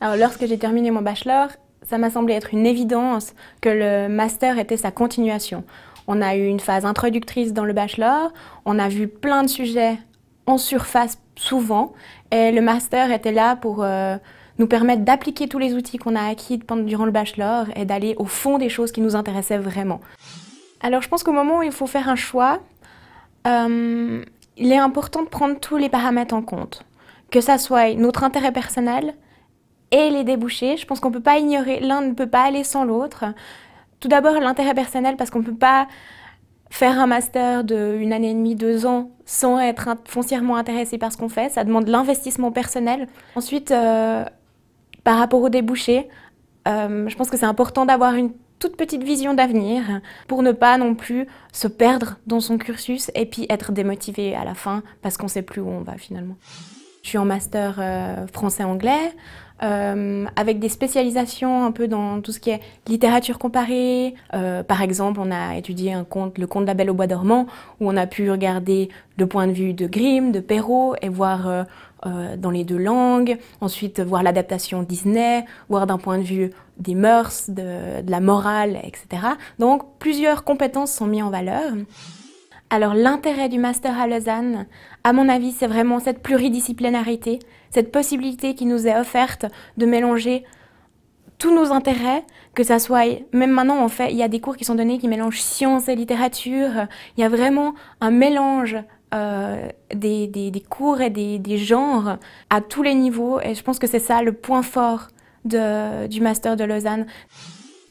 Alors, lorsque j'ai terminé mon bachelor, ça m'a semblé être une évidence que le master était sa continuation. On a eu une phase introductrice dans le bachelor, on a vu plein de sujets en surface souvent, et le master était là pour euh, nous permettre d'appliquer tous les outils qu'on a acquis durant le bachelor et d'aller au fond des choses qui nous intéressaient vraiment. Alors je pense qu'au moment où il faut faire un choix, euh, il est important de prendre tous les paramètres en compte, que ça soit notre intérêt personnel, et les débouchés. Je pense qu'on ne peut pas ignorer, l'un ne peut pas aller sans l'autre. Tout d'abord, l'intérêt personnel, parce qu'on ne peut pas faire un master de une année et demie, deux ans, sans être foncièrement intéressé par ce qu'on fait. Ça demande l'investissement personnel. Ensuite, euh, par rapport aux débouchés, euh, je pense que c'est important d'avoir une toute petite vision d'avenir pour ne pas non plus se perdre dans son cursus et puis être démotivé à la fin parce qu'on ne sait plus où on va finalement. Je suis en master euh, français-anglais. Euh, avec des spécialisations un peu dans tout ce qui est littérature comparée. Par exemple, on a étudié un conte, le conte de la Belle au Bois dormant, où on a pu regarder le point de vue de Grimm, de Perrault, et voir euh, dans les deux langues. Ensuite, voir l'adaptation Disney, voir d'un point de vue des mœurs, de, la morale, etc. Donc, plusieurs compétences sont mises en valeur. Alors l'intérêt du master à Lausanne, à mon avis, c'est vraiment cette pluridisciplinarité, cette possibilité qui nous est offerte de mélanger tous nos intérêts, que ça soit, même maintenant en fait, il y a des cours qui sont donnés qui mélangent science et littérature, il y a vraiment un mélange euh, des, cours et des, genres à tous les niveaux, et je pense que c'est ça le point fort du master de Lausanne.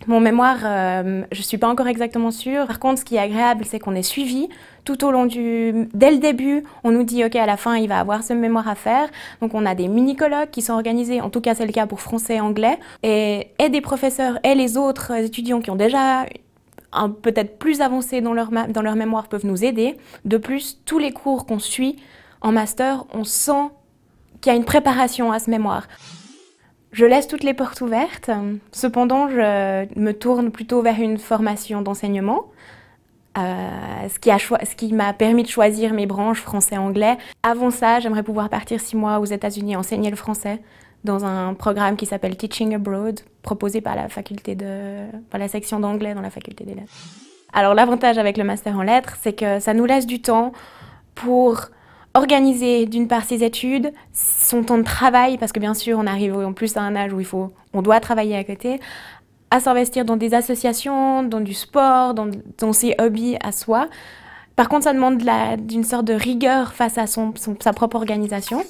Mon mémoire, euh, je ne suis pas encore exactement sûre. Par contre, ce qui est agréable, c'est qu'on est suivi tout au long du... Dès le début, on nous dit, OK, à la fin, il va avoir ce mémoire à faire. Donc, on a des mini-colloques qui sont organisés, en tout cas, c'est le cas pour français et anglais. Et, et des professeurs et les autres étudiants qui ont déjà peut-être plus avancé dans leur, dans leur mémoire peuvent nous aider. De plus, tous les cours qu'on suit en master, on sent qu'il y a une préparation à ce mémoire. Je laisse toutes les portes ouvertes. Cependant, je me tourne plutôt vers une formation d'enseignement. Euh, ce qui, m'a permis de choisir mes branches français-anglais. Avant ça, j'aimerais pouvoir partir six mois aux États-Unis enseigner le français dans un programme qui s'appelle Teaching Abroad, proposé par la par la section d'anglais dans la faculté des lettres. Alors l'avantage avec le master en lettres, c'est que ça nous laisse du temps pour organiser d'une part ses études, son temps de travail, parce que bien sûr on arrive en plus à un âge où il faut, on doit travailler à côté, à s'investir dans des associations, dans du sport, dans, ses hobbies à soi. Par contre, ça demande d'une sorte de rigueur face à son, sa propre organisation.